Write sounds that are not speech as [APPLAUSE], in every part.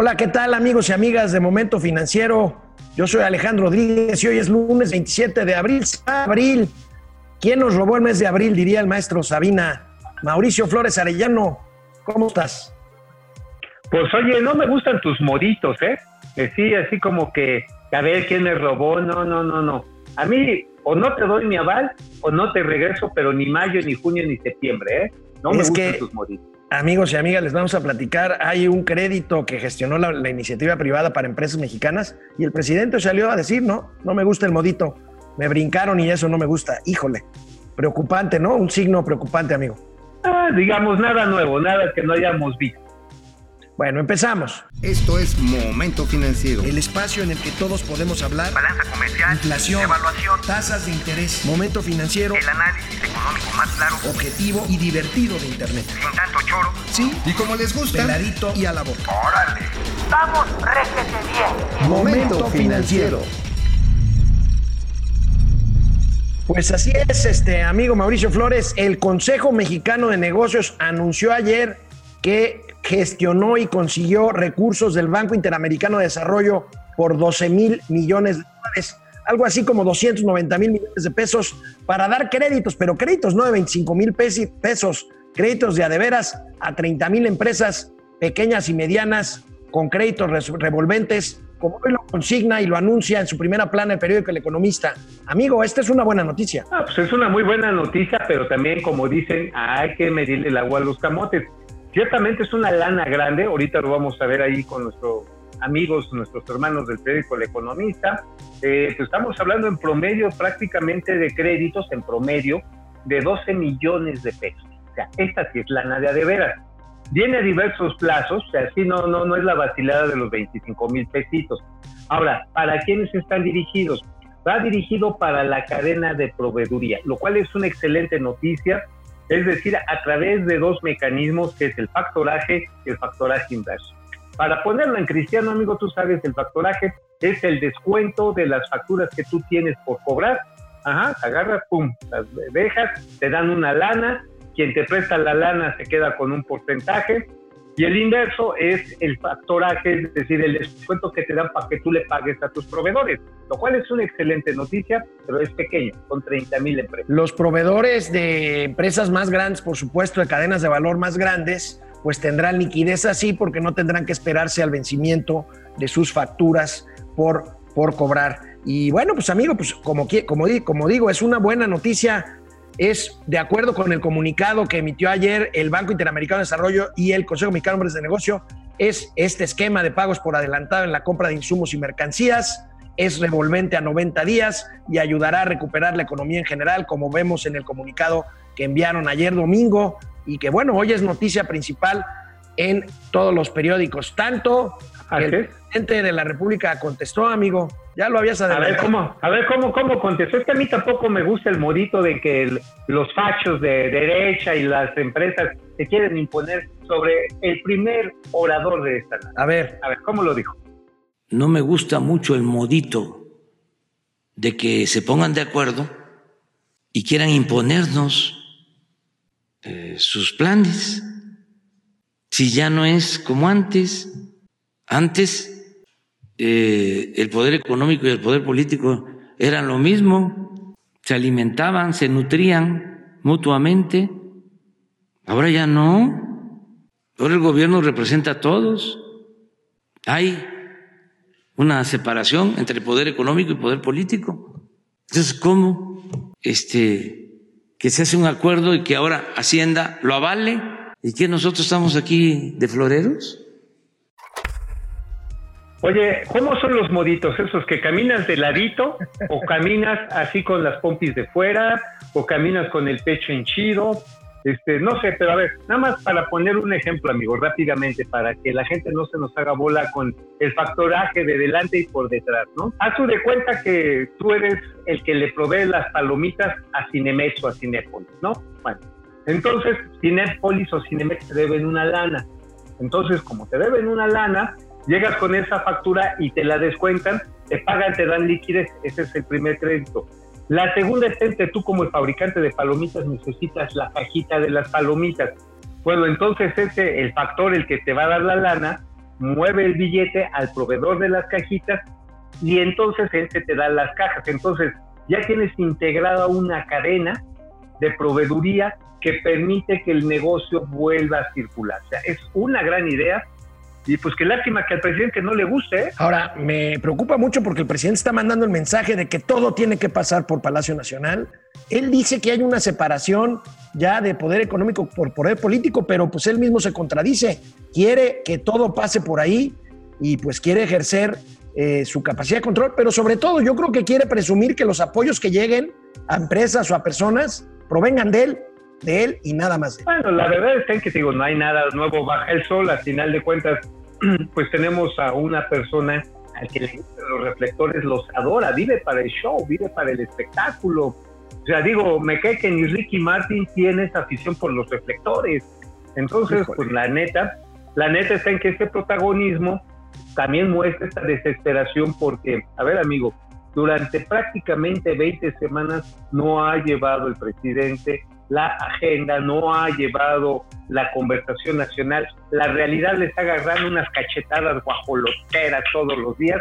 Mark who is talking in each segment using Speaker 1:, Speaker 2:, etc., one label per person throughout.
Speaker 1: Hola, ¿qué tal amigos y amigas de Momento Financiero? Yo soy Alejandro Rodríguez y hoy es lunes 27 de abril. Abril. ¿Quién nos robó el mes de abril? Diría el maestro Sabina. Mauricio Flores Arellano, ¿cómo estás?
Speaker 2: Pues oye, no me gustan tus moditos, ¿eh? Sí, así como que a ver quién me robó. No, no, no, no. A mí o no te doy mi aval o no te regreso, pero ni mayo, ni junio, ni septiembre, ¿eh? No me gustan tus moditos.
Speaker 1: Amigos y amigas, les vamos a platicar. Hay un crédito que gestionó la, iniciativa privada para empresas mexicanas y el presidente salió a decir, no, no me gusta el modito. Me brincaron y eso no me gusta. Híjole, preocupante, ¿no? Un signo preocupante, amigo.
Speaker 2: Ah, digamos, nada nuevo, nada que no hayamos visto.
Speaker 1: Bueno, empezamos.
Speaker 3: Esto es Momento Financiero.
Speaker 1: El espacio en el que todos podemos hablar.
Speaker 4: Balanza comercial.
Speaker 1: Inflación.
Speaker 4: Evaluación.
Speaker 1: Tasas de interés. Momento Financiero.
Speaker 4: El análisis económico más claro.
Speaker 1: Objetivo y divertido de Internet.
Speaker 4: Sin tanto choro.
Speaker 1: Sí.
Speaker 3: Y como les gusta.
Speaker 1: Peladito y a la boca.
Speaker 4: ¡Órale! ¡Vamos, réjete bien!
Speaker 3: Momento Financiero.
Speaker 1: Pues así es, este amigo Mauricio Flores. El Consejo Mexicano de Negocios anunció ayer que gestionó y consiguió recursos del Banco Interamericano de Desarrollo por 12 mil millones de dólares, algo así como 290 mil millones de pesos para dar créditos, pero créditos no de 25 mil pesos, créditos de adeveras a 30 mil empresas pequeñas y medianas con créditos revolventes, como hoy lo consigna y lo anuncia en su primera plana el periódico El Economista. Amigo, esta es una buena noticia.
Speaker 2: Ah, pues es una muy buena noticia, pero también, como dicen, hay que medirle el agua a los camotes. Ciertamente es una lana grande, ahorita lo vamos a ver ahí con nuestros amigos, nuestros hermanos del periódico El Economista. Eh, pues estamos hablando en promedio prácticamente de créditos, en promedio, de 12 millones de pesos. O sea, esta sí es lana de veras. Viene a diversos plazos, o sea, así no, no, no es la vacilada de los 25 mil pesitos. Ahora, ¿para quiénes están dirigidos? Va dirigido para la cadena de proveeduría, lo cual es una excelente noticia es decir, a través de dos mecanismos que es el factoraje y el factoraje inverso. Para ponerlo en cristiano, amigo, tú sabes, el factoraje es el descuento de las facturas que tú tienes por cobrar. Ajá, agarras, pum, las dejas, te dan una lana, quien te presta la lana se queda con un porcentaje y el inverso es el factoraje, es decir, el descuento que te dan para que tú le pagues a tus proveedores, lo cual es una excelente noticia, pero es pequeño, con 30 mil empresas.
Speaker 1: Los proveedores de empresas más grandes, por supuesto, de cadenas de valor más grandes, pues tendrán liquidez así porque no tendrán que esperarse al vencimiento de sus facturas por, por cobrar. Y bueno, pues amigo, pues como, como, como digo, es una buena noticia es de acuerdo con el comunicado que emitió ayer el Banco Interamericano de Desarrollo y el Consejo Mexicano de Hombres de Negocio, es este esquema de pagos por adelantado en la compra de insumos y mercancías, es revolvente a 90 días y ayudará a recuperar la economía en general, como vemos en el comunicado que enviaron ayer domingo y que bueno, hoy es noticia principal en todos los periódicos, tanto el presidente de la República contestó, amigo, ya lo habías adelantado.
Speaker 2: A ver cómo, a ver cómo, cómo contestó. Es que a mí tampoco me gusta el modito de que los fachos de derecha y las empresas se quieren imponer sobre el primer orador de esta.
Speaker 1: A ver,
Speaker 2: a ver, ¿cómo lo dijo?
Speaker 5: No me gusta mucho el modito de que se pongan de acuerdo y quieran imponernos eh, sus planes. Si ya no es como antes, antes eh, el poder económico y el poder político eran lo mismo, se alimentaban, se nutrían mutuamente. Ahora ya no. Ahora el gobierno representa a todos. Hay una separación entre poder económico y poder político. Entonces, ¿cómo este, que se hace un acuerdo y que ahora Hacienda lo avale y que nosotros estamos aquí de floreros?
Speaker 2: Oye, ¿cómo son los moditos esos que caminas de ladito o [LAUGHS] caminas así con las pompis de fuera o caminas con el pecho hinchido? Este, no sé, pero a ver, nada más para poner un ejemplo, amigo, rápidamente, para que la gente no se nos haga bola con el factoraje de delante y por detrás, ¿no? Haz tú de cuenta que tú eres el que le provee las palomitas a Cinemex o a Cinépolis, ¿no? Bueno, entonces Cinépolis o Cinemex te deben una lana. Entonces, como te deben una lana, llegas con esa factura y te la descuentan, te pagan, te dan liquidez, ese es el primer crédito. La segunda es que tú como el fabricante de palomitas necesitas la cajita de las palomitas. Bueno, entonces ese, el factor, el que te va a dar la lana, mueve el billete al proveedor de las cajitas y entonces él se te da las cajas. Entonces ya tienes integrada una cadena de proveeduría que permite que el negocio vuelva a circular. O sea, es una gran idea y pues qué lástima que al presidente no le guste. ¿eh?
Speaker 1: Ahora, me preocupa mucho porque el presidente está mandando el mensaje de que todo tiene que pasar por Palacio Nacional. Él dice que hay una separación ya de poder económico por poder político, pero pues él mismo se contradice. Quiere que todo pase por ahí y pues quiere ejercer eh, su capacidad de control, pero sobre todo yo creo que quiere presumir que los apoyos que lleguen a empresas o a personas provengan de él, de él y nada más.
Speaker 2: Bueno, la verdad es que digo, no hay nada nuevo baja el sol, al final de cuentas [CLEARS THROAT] pues tenemos a una persona al que le gustan los reflectores, los adora, vive para el show, vive para el espectáculo. O sea, digo, me cae que ni Ricky Martin tiene esa afición por los reflectores. Entonces, pues la neta, la neta está en que este protagonismo también muestra esta desesperación porque, a ver amigo, durante prácticamente 20 semanas no ha llevado el presidente la agenda, no ha llevado la conversación nacional. La realidad le está agarrando unas cachetadas guajoloteras todos los días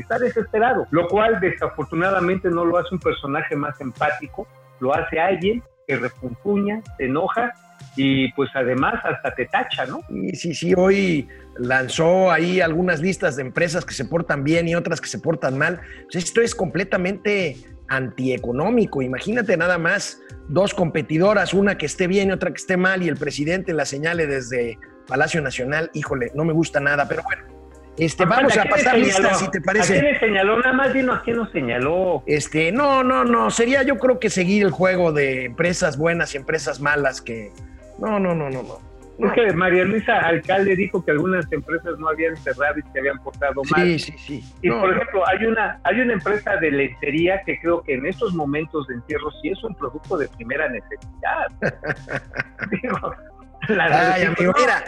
Speaker 2: está desesperado, lo cual desafortunadamente no lo hace un personaje más empático, lo hace alguien que repunfuña, se enoja y pues además hasta te tacha, ¿no?
Speaker 1: Y sí, sí, hoy lanzó ahí algunas listas de empresas que se portan bien y otras que se portan mal. Pues esto es completamente antieconómico. Imagínate nada más dos competidoras, una que esté bien y otra que esté mal, y el presidente la señale desde Palacio Nacional. Híjole, no me gusta nada, pero bueno. Este, vamos a pasar listas, si te parece.
Speaker 2: ¿A quién le señaló? Nada más dinos a quién nos señaló.
Speaker 1: Este, no, no, no. Sería yo creo que seguir el juego de empresas buenas y empresas malas que. No, no, no, no, no.
Speaker 2: Es que María Luisa Alcalde dijo que algunas empresas no habían cerrado y se habían portado mal.
Speaker 1: Sí, sí, sí.
Speaker 2: Y por ejemplo, hay una, hay una empresa de lencería que creo que en estos momentos de entierro sí es un producto de primera necesidad. [LAUGHS]
Speaker 1: Digo, Ay, amigo, mira.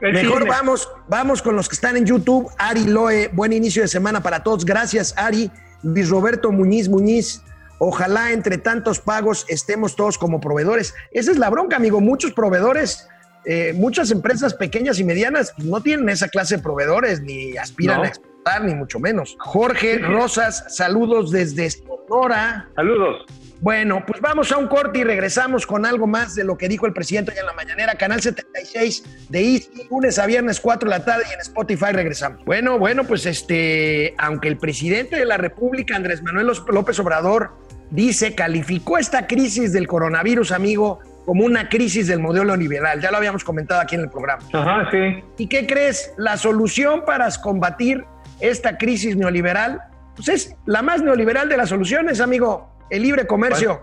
Speaker 1: Mejor vamos, vamos con los que están en YouTube. Ari Loe, buen inicio de semana para todos. Gracias, Ari. Luis Roberto Muñiz Muñiz. Ojalá entre tantos pagos estemos todos como proveedores. Esa es la bronca, amigo. Muchos proveedores eh, muchas empresas pequeñas y medianas no tienen esa clase de proveedores, ni aspiran a exportar, ni mucho menos. Jorge Rosas, saludos desde Sonora.
Speaker 2: Saludos.
Speaker 1: Bueno, pues vamos a un corte y regresamos con algo más de lo que dijo el presidente hoy en la mañanera, Canal 76 de Easy, lunes a viernes 4 de la tarde y en Spotify regresamos. Bueno, bueno, pues este, aunque el presidente de la República, Andrés Manuel López Obrador, dice, calificó esta crisis del coronavirus, amigo, como una crisis del modelo liberal. Ya lo habíamos comentado aquí en el programa.
Speaker 2: Ajá, sí.
Speaker 1: ¿Y qué crees? La solución para combatir esta crisis neoliberal, pues es la más neoliberal de las soluciones, amigo, el libre comercio.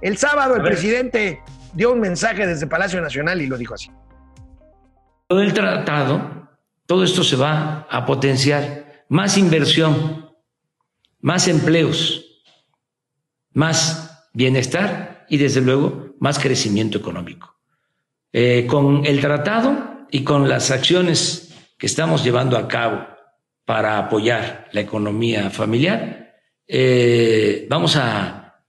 Speaker 1: El sábado el presidente dio un mensaje desde Palacio Nacional y lo dijo así.
Speaker 5: Todo el tratado, todo esto se va a potenciar. Más inversión, más empleos, más bienestar y desde luego más crecimiento económico. Eh, con el tratado y con las acciones que estamos llevando a cabo para apoyar la economía familiar, eh, vamos a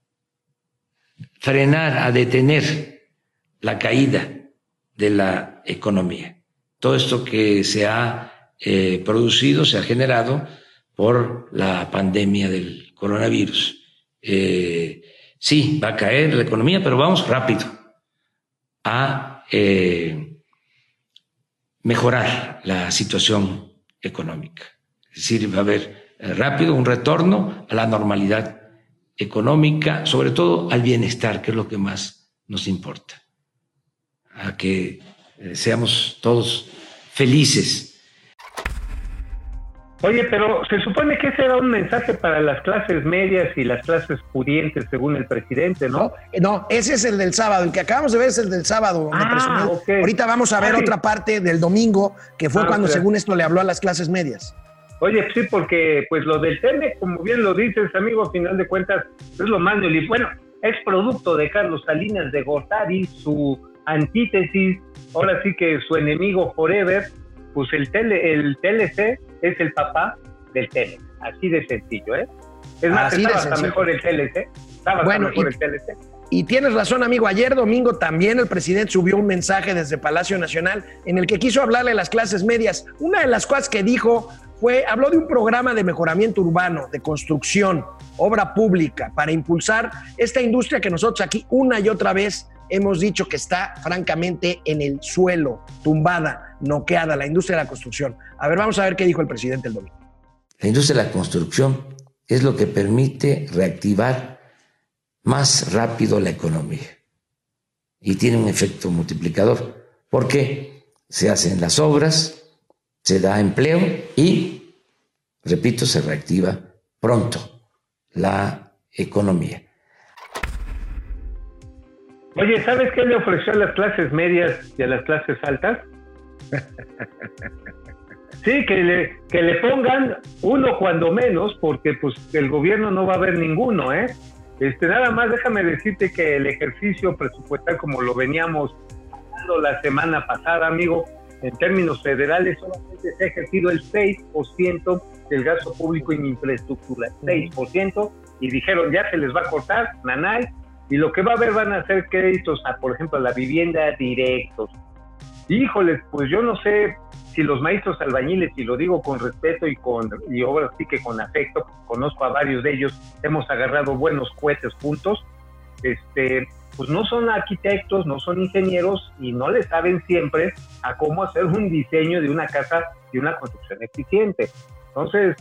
Speaker 5: frenar, a detener la caída de la economía. Todo esto que se ha eh, producido, se ha generado por la pandemia del coronavirus. Sí, va a caer la economía, pero vamos rápido a eh, mejorar la situación económica. Es decir, va a haber eh, rápido un retorno a la normalidad económica, sobre todo al bienestar, que es lo que más nos importa, a que eh, seamos todos felices
Speaker 2: Oye, pero se supone que ese era un mensaje para las clases medias y las clases pudientes, según el presidente, ¿no?
Speaker 1: No, ese es el del sábado. El que acabamos de ver es el del sábado.
Speaker 2: Ah,
Speaker 1: Ahorita vamos a ver ah, otra parte del domingo, que fue ah, cuando, según esto, le habló a las clases medias.
Speaker 2: Oye, sí, porque pues lo del TEME, como bien lo dices, amigo, a final de cuentas, es lo más y Bueno, es producto de Carlos Salinas de Gortari, su antítesis, ahora sí que su enemigo forever, pues el, tele, el TLC es el papá del tele. Así de sencillo, ¿eh? Es más, estaba hasta mejor el TLC. Estaba bueno, mejor el TLC.
Speaker 1: Y tienes razón, amigo. Ayer domingo también el presidente subió un mensaje desde Palacio Nacional en el que quiso hablarle a las clases medias. Una de las cosas que dijo fue, habló de un programa de mejoramiento urbano, de construcción, obra pública, para impulsar esta industria que nosotros aquí una y otra vez hemos dicho que está francamente en el suelo, tumbada, noqueada, la industria de la construcción. A ver, vamos a ver qué dijo el presidente el domingo.
Speaker 5: La industria de la construcción es lo que permite reactivar más rápido la economía y tiene un efecto multiplicador porque se hacen las obras, se da empleo y, repito, se reactiva pronto la economía.
Speaker 2: Oye, ¿sabes qué le ofreció a las clases medias y a las clases altas? [LAUGHS] Sí, que le, que le pongan uno cuando menos, porque pues el gobierno no va a ver ninguno, ¿eh? Este, nada más déjame decirte que el ejercicio presupuestal, como lo veníamos hablando la semana pasada, amigo, en términos federales solamente se ha ejercido el 6% del gasto público en infraestructura, 6%, y dijeron ya se les va a cortar, nanay, y lo que va a haber van a ser créditos a, por ejemplo, a la vivienda directos. Híjoles, pues yo no sé si los maestros albañiles, y lo digo con respeto y con y ahora sí que con afecto, conozco a varios de ellos, hemos agarrado buenos cohetes juntos, este, pues no son arquitectos, no son ingenieros y no le saben siempre a cómo hacer un diseño de una casa y una construcción eficiente. Entonces,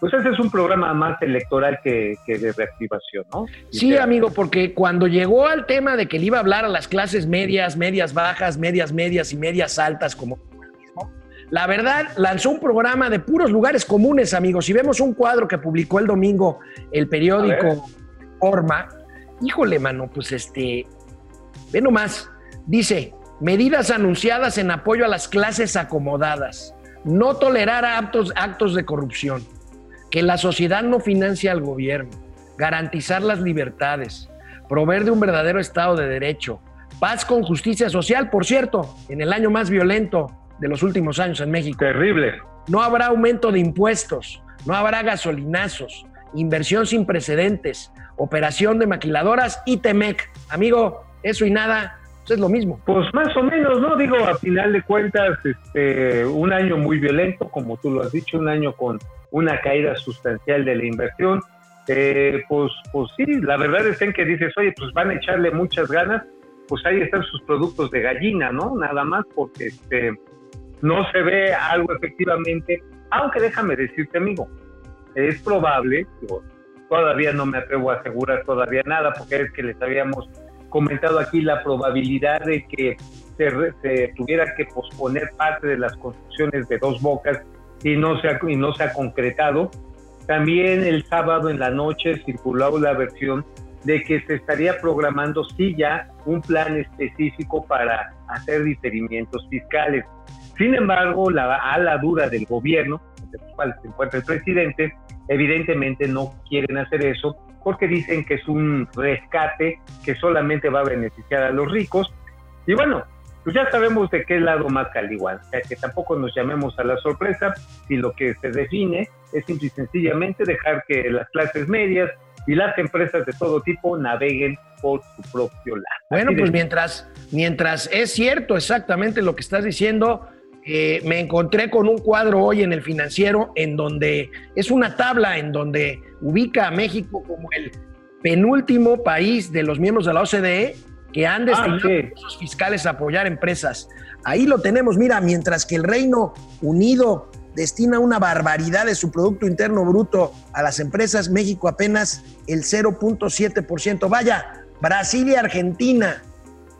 Speaker 2: pues ese es un programa más electoral que, de reactivación, ¿no?
Speaker 1: Sí, amigo, porque cuando llegó al tema de que le iba a hablar a las clases medias, medias bajas, medias medias y medias altas, como la verdad, lanzó un programa de puros lugares comunes, amigos. Si vemos un cuadro que publicó el domingo el periódico Forma, híjole, mano, pues este, ve nomás, dice, medidas anunciadas en apoyo a las clases acomodadas, no tolerar actos, actos de corrupción, que la sociedad no financie al gobierno, garantizar las libertades, proveer de un verdadero Estado de Derecho, paz con justicia social, por cierto, en el año más violento de los últimos años en México.
Speaker 2: Terrible.
Speaker 1: No habrá aumento de impuestos, no habrá gasolinazos, inversión sin precedentes, operación de maquiladoras y Temec. Amigo, eso y nada, pues es lo mismo.
Speaker 2: Pues más o menos, ¿no? Digo, a final de cuentas, este, un año muy violento, como tú lo has dicho, un año con una caída sustancial de la inversión. Eh, pues, pues sí, la verdad es en que dices, oye, pues van a echarle muchas ganas, pues ahí están sus productos de gallina, ¿no? Nada más porque este, no se ve algo efectivamente, aunque déjame decirte, amigo, es probable, todavía no me atrevo a asegurar todavía nada, porque es que les habíamos comentado aquí la probabilidad de que se, tuviera que posponer parte de las construcciones de dos bocas y no se ha, y no se ha concretado. También el sábado en la noche circuló la versión de que se estaría programando sí ya un plan específico para hacer diferimientos fiscales. Sin embargo, la ala dura del gobierno, los cuales se encuentra el presidente, evidentemente no quieren hacer eso porque dicen que es un rescate que solamente va a beneficiar a los ricos. Y bueno, pues ya sabemos de qué lado más caliguan, o sea que tampoco nos llamemos a la sorpresa si lo que se define es simple y sencillamente dejar que las clases medias y las empresas de todo tipo naveguen por su propio lado.
Speaker 1: Bueno, pues mientras, mientras es cierto exactamente lo que estás diciendo, eh, me encontré con un cuadro hoy en el financiero en donde es una tabla en donde ubica a México como el penúltimo país de los miembros de la OCDE que han ah, destinado recursos fiscales a apoyar empresas. Ahí lo tenemos, mira, mientras que el Reino Unido destina una barbaridad de su Producto Interno Bruto a las empresas, México apenas el 0.7%. Vaya, Brasil y Argentina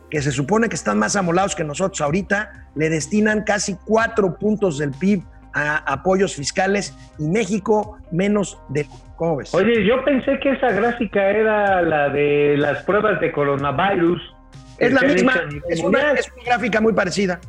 Speaker 1: que se supone que están más amolados que nosotros ahorita, le destinan casi cuatro puntos del PIB a apoyos fiscales y México menos de ¿cómo ves?
Speaker 2: Oye, yo pensé que esa gráfica era la de las pruebas de coronavirus.
Speaker 1: Es la misma, es una, es una, gráfica muy parecida.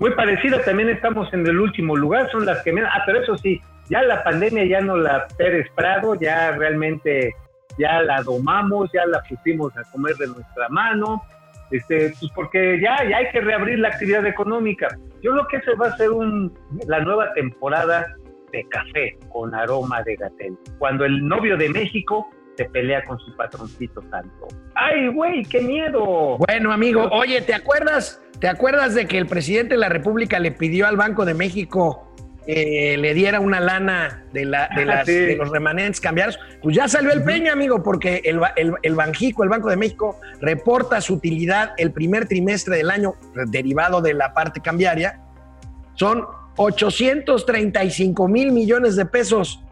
Speaker 2: Muy parecida, también estamos en el último lugar, son las que menos, ah, pero eso sí, ya la pandemia ya no la Pérez Prado, ya realmente ya la domamos, ya la pusimos a comer de nuestra mano, este, pues porque ya, ya hay que reabrir la actividad económica. Yo creo que ese va a ser un, la nueva temporada de café con aroma de gatel. Cuando el novio de México se pelea con su patroncito santo. ¡Ay, güey, qué miedo!
Speaker 1: Bueno, amigo, oye, ¿te acuerdas? ¿Te acuerdas de que el presidente de la República le pidió al Banco de México que le diera una lana de, la, de, las-
Speaker 2: Sí.
Speaker 1: de los remanentes cambiados? Pues ya salió el peña, amigo, porque el, el, el Banjico, el Banco de México, reporta su utilidad el primer trimestre del año derivado de la parte cambiaria. Son 835 mil millones de pesos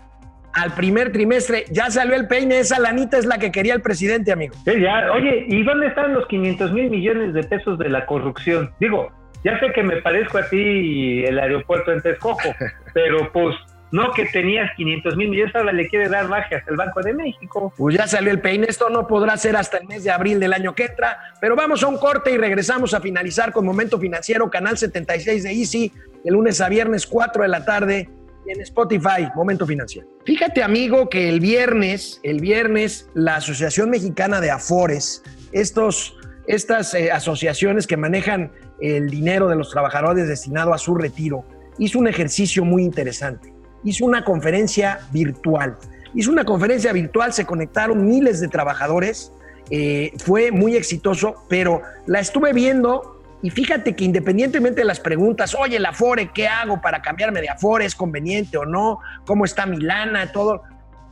Speaker 1: al primer trimestre. Ya salió el peña, esa lanita es la que quería el presidente, amigo.
Speaker 2: Sí, ya. Oye, ¿y dónde están los 500 mil millones de pesos de la corrupción? Digo, ya sé que me parezco a ti y el aeropuerto en Texcoco, [LAUGHS] pero pues no que tenías 500 mil millones, ahora le quiere dar bajas al Banco de México.
Speaker 1: Pues ya salió el peine, esto no podrá ser hasta el mes de abril del año que entra, pero vamos a un corte y regresamos a finalizar con Momento Financiero, canal 76 de Easy, de lunes a viernes 4 de la tarde en Spotify, Momento Financiero. Fíjate amigo que el viernes, el viernes la Asociación Mexicana de Afores, estos, estas eh, asociaciones que manejan el dinero de los trabajadores destinado a su retiro, hizo un ejercicio muy interesante. Hizo una conferencia virtual. Hizo una conferencia virtual, se conectaron miles de trabajadores, eh, fue muy exitoso, pero la estuve viendo y fíjate que independientemente de las preguntas, oye, la Afore, ¿qué hago para cambiarme de Afore? ¿Es conveniente o no? ¿Cómo está mi lana? Todo.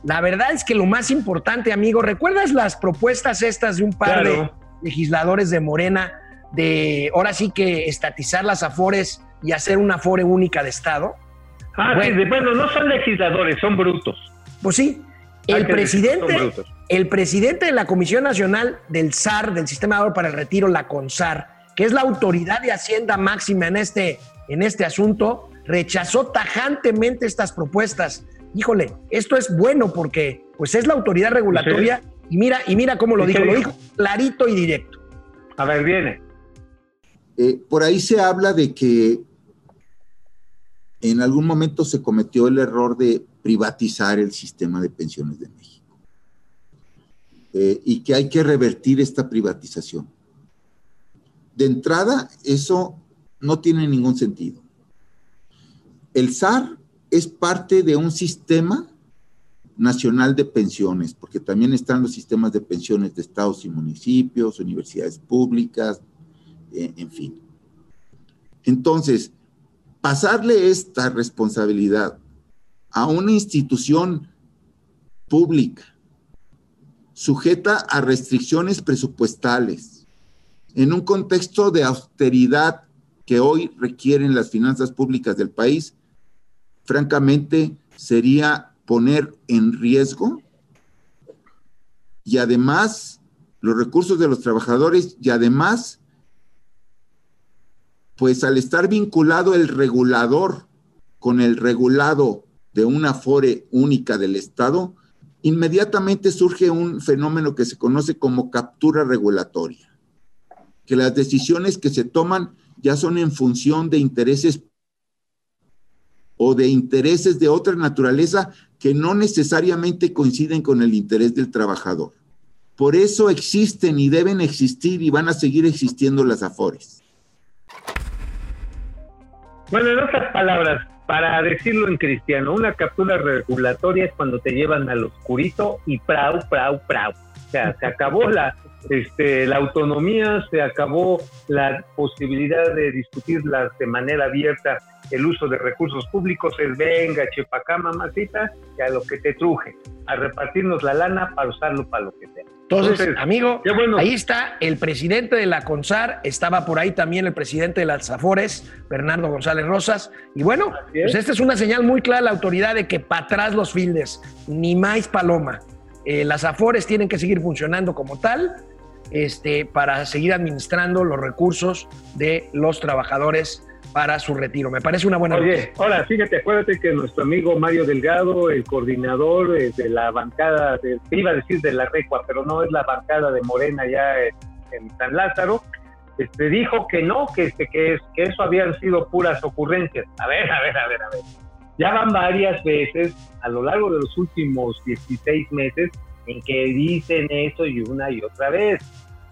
Speaker 1: La verdad es que lo más importante, amigo, ¿recuerdas las propuestas estas de un par
Speaker 2: Claro.
Speaker 1: de legisladores de Morena de ahora sí que estatizar las Afores y hacer una Afore única de Estado?
Speaker 2: Ah,
Speaker 1: Bueno.
Speaker 2: sí, bueno, no son legisladores, son brutos.
Speaker 1: Pues sí, el presidente, el presidente de la Comisión Nacional del SAR, del Sistema de Ahorro para el Retiro, la CONSAR, que es la autoridad de Hacienda máxima en este, en este asunto, rechazó tajantemente estas propuestas. Híjole, esto es bueno porque pues es la autoridad regulatoria y mira, y mira cómo lo
Speaker 2: ¿Y qué
Speaker 1: dijo, lo
Speaker 2: dijo?
Speaker 1: dijo clarito y directo.
Speaker 2: A ver, viene.
Speaker 6: Eh, por ahí se habla de que en algún momento se cometió el error de privatizar el sistema de pensiones de México Eh, y que hay que revertir esta privatización. De entrada, eso no tiene ningún sentido. El SAR es parte de un sistema nacional de pensiones, porque también están los sistemas de pensiones de estados y municipios, universidades públicas, eh, en fin. Entonces, pasarle esta responsabilidad a una institución pública sujeta a restricciones presupuestales en un contexto de austeridad que hoy requieren las finanzas públicas del país, francamente sería poner en riesgo. Y además los recursos de los trabajadores y además pues al estar vinculado el regulador con el regulado de una fore única del Estado, inmediatamente surge un fenómeno que se conoce como captura regulatoria, que las decisiones que se toman ya son en función de intereses o de intereses de otra naturaleza que no necesariamente coinciden con el interés del trabajador. Por eso existen y deben existir y van a seguir existiendo las afores.
Speaker 2: Bueno, en otras palabras, para decirlo en cristiano, una captura regulatoria es cuando te llevan al oscurito y prau, prau, prau. O sea, se acabó la, este, la autonomía, se acabó la posibilidad de discutirlas de manera abierta el uso de recursos públicos, es venga, chepacá, mamacita, y a lo que te truje, a repartirnos la lana para usarlo para lo que sea.
Speaker 1: Entonces,
Speaker 2: Entonces,
Speaker 1: amigo,
Speaker 2: bueno.
Speaker 1: ahí está el presidente de la CONSAR, estaba por ahí también el presidente de las Afores, Bernardo González Rosas. Y bueno,
Speaker 2: es.
Speaker 1: pues esta es una señal muy clara de la autoridad de que para atrás los fildes, ni más paloma. Eh, las Afores tienen que seguir funcionando como tal este, para seguir administrando los recursos de los trabajadores para su retiro. Me parece una buena
Speaker 2: Oye, ahora fíjate, acuérdate que nuestro amigo Mario Delgado, el coordinador eh, de la bancada, de, iba a decir de la Recua, pero no es la bancada de Morena ya en, en San Lázaro, este, dijo que no, que, este, que, es, que eso habían sido puras ocurrencias. A ver, a ver, a ver, a ver. Ya van varias veces a lo largo de los últimos 16 meses en que dicen eso y una y otra vez.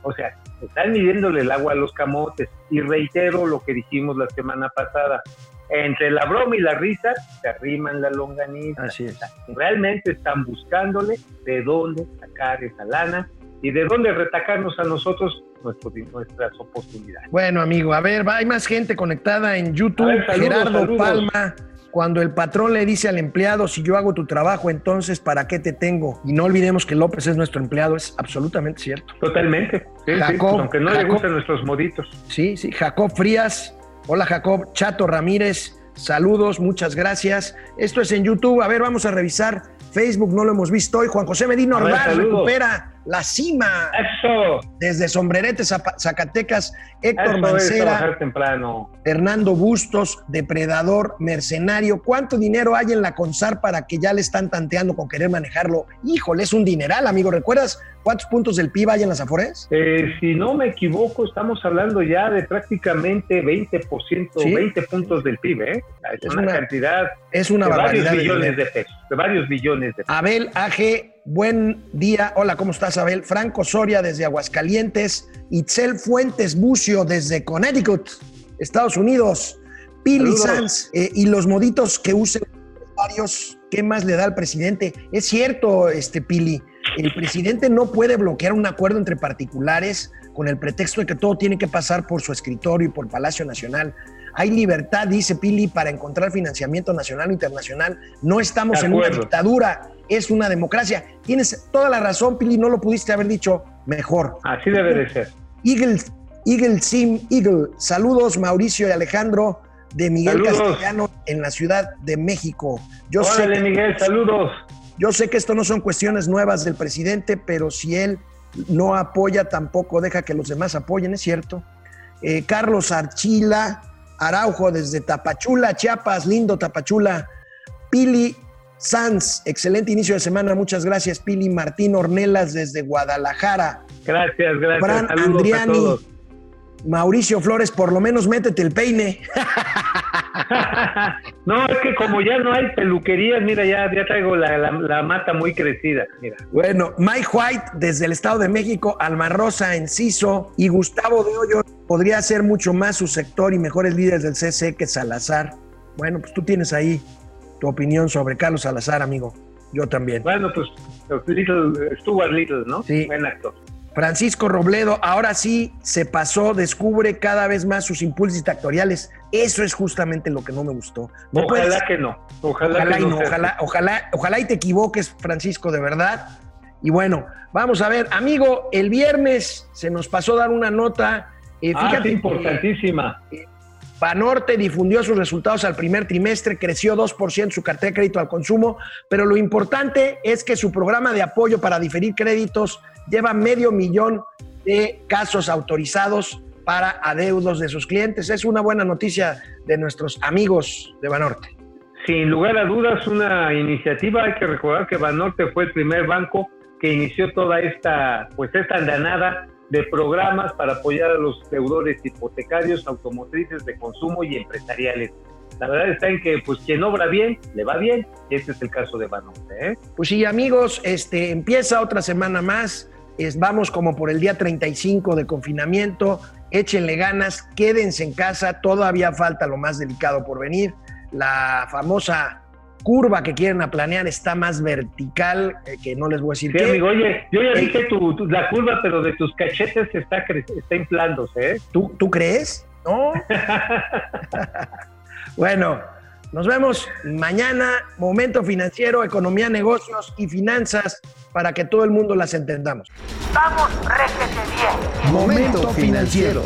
Speaker 2: O sea, están midiéndole el agua a los camotes. Y reitero lo que dijimos la semana pasada. entre la broma y la risa se arriman la longaniza.
Speaker 1: Así es.
Speaker 2: Realmente están buscándole de dónde sacar esa lana y de dónde retacarnos a nosotros nuestro- nuestras oportunidades.
Speaker 1: Bueno, amigo, a ver, va- hay más gente conectada en YouTube.
Speaker 2: A ver, saludos,
Speaker 1: Gerardo
Speaker 2: saludos.
Speaker 1: Palma. Cuando el patrón le dice al empleado, si yo hago tu trabajo, entonces ¿para qué te tengo? Y no olvidemos que López es nuestro empleado, es absolutamente cierto.
Speaker 2: Totalmente. Sí,
Speaker 1: Jacob,
Speaker 2: aunque no le gustan nuestros moditos.
Speaker 1: Sí, sí. Jacob Frías. Hola, Jacob. Chato Ramírez. Saludos, muchas gracias. Esto es en YouTube. A ver, vamos a revisar. Facebook no lo hemos visto hoy. Juan José Medina Ordaz recupera la cima
Speaker 2: Eso,
Speaker 1: desde Sombrerete, Zacatecas. Héctor
Speaker 2: eso
Speaker 1: Mancera.
Speaker 2: temprano.
Speaker 1: Fernando Bustos, depredador, mercenario. ¿Cuánto dinero hay en la CONSAR para que ya le están tanteando con querer manejarlo? Híjole, es un dineral, amigo. ¿Recuerdas cuántos puntos del PIB hay en las Afores?
Speaker 2: Eh, si no me equivoco, estamos hablando ya de prácticamente 20%,
Speaker 1: Sí.
Speaker 2: 20 puntos del PIB. ¿eh? Es,
Speaker 1: Es
Speaker 2: una,
Speaker 1: una
Speaker 2: cantidad
Speaker 1: Es una
Speaker 2: de varios
Speaker 1: barbaridad. de
Speaker 2: billones de pesos. De varios billones de pesos.
Speaker 1: Abel AG, buen día. Hola, ¿cómo estás, Abel? Franco Soria desde Aguascalientes. Itzel Fuentes Bucio desde Connecticut, Estados Unidos. Pili. Sanz eh, y los moditos que usen varios. ¿Qué más le da al presidente? Es cierto, este Pili. El presidente no puede bloquear un acuerdo entre particulares con el pretexto de que todo tiene que pasar por su escritorio y por Palacio Nacional. Hay libertad, dice Pili, para encontrar financiamiento nacional o internacional. No estamos en una dictadura, es una democracia. Tienes toda la razón, Pili, no lo pudiste haber dicho mejor.
Speaker 2: Así debe de ser.
Speaker 1: Eagle, Eagle Sim Eagle, saludos Mauricio y Alejandro de Miguel
Speaker 2: Saludos.
Speaker 1: Castellano en la Ciudad de México. Yo sé,
Speaker 2: Órale,
Speaker 1: que,
Speaker 2: Miguel, saludos.
Speaker 1: yo sé que esto no son cuestiones nuevas del presidente, pero si él no apoya, tampoco deja que los demás apoyen, es cierto. Eh, Carlos Archila, Araujo desde Tapachula, Chiapas, lindo Tapachula. Pili Sanz, excelente inicio de semana, muchas gracias. Pili Martín Ornelas desde Guadalajara.
Speaker 2: Gracias, gracias.
Speaker 1: Fran
Speaker 2: saludos a
Speaker 1: Andriani,
Speaker 2: todos.
Speaker 1: Mauricio Flores, por lo menos métete el peine. [LAUGHS]
Speaker 2: no, es que como ya no hay peluquerías, mira, ya, ya traigo la, la- la mata muy crecida. Mira.
Speaker 1: Bueno, Mike White desde el Estado de México, Alma Rosa Enciso y Gustavo de Hoyo podría ser mucho más su sector y mejores líderes del CC que Salazar. Bueno, pues tú tienes ahí tu opinión sobre Carlos Salazar, amigo. Yo también.
Speaker 2: Bueno, pues Little, Stuart Little, ¿no?
Speaker 1: Sí.
Speaker 2: Buen actor.
Speaker 1: Francisco Robledo, ahora sí se pasó, descubre cada vez más sus impulsos dictatoriales. Eso es justamente lo que no me gustó. No
Speaker 2: ojalá
Speaker 1: puedes-
Speaker 2: que no. Ojalá,
Speaker 1: Ojalá
Speaker 2: que
Speaker 1: y
Speaker 2: no.
Speaker 1: ojalá, ojalá, ojalá y te equivoques, Francisco, de verdad. Y bueno, vamos a ver, amigo, el viernes se nos pasó dar una nota. Eh,
Speaker 2: Ah,
Speaker 1: fíjate
Speaker 2: sí,
Speaker 1: que
Speaker 2: importantísima.
Speaker 1: Banorte difundió sus resultados al primer trimestre, creció 2% su cartera de crédito al consumo, pero lo importante es que su programa de apoyo para diferir créditos lleva medio millón de casos autorizados para adeudos de sus clientes. Es una buena noticia de nuestros amigos de Banorte.
Speaker 2: Sin lugar a dudas, una iniciativa. Hay que recordar que Banorte fue el primer banco que inició toda esta, pues esta andanada de programas para apoyar a los deudores hipotecarios, automotrices de consumo y empresariales. La verdad está en que, pues, quien obra bien, le va bien. Este es el caso de Banorte. ¿eh?
Speaker 1: Pues sí, amigos, este, empieza otra semana más. Vamos como por el día 35 de confinamiento. Échenle ganas, quédense en casa. Todavía falta lo más delicado por venir. La famosa curva que quieren planear está más vertical, eh, que no les voy a decir
Speaker 2: Sí,
Speaker 1: qué.
Speaker 2: amigo, oye, yo ya
Speaker 1: Eh.
Speaker 2: dije tu, tu- la curva, pero de tus cachetes está, está inflándose, ¿eh?
Speaker 1: ¿Tú, ¿Tú crees? No. [LAUGHS] bueno, nos vemos mañana. Momento financiero, economía, negocios y finanzas para que todo el mundo las entendamos.
Speaker 4: Vamos, réjete bien.
Speaker 3: Momento financiero.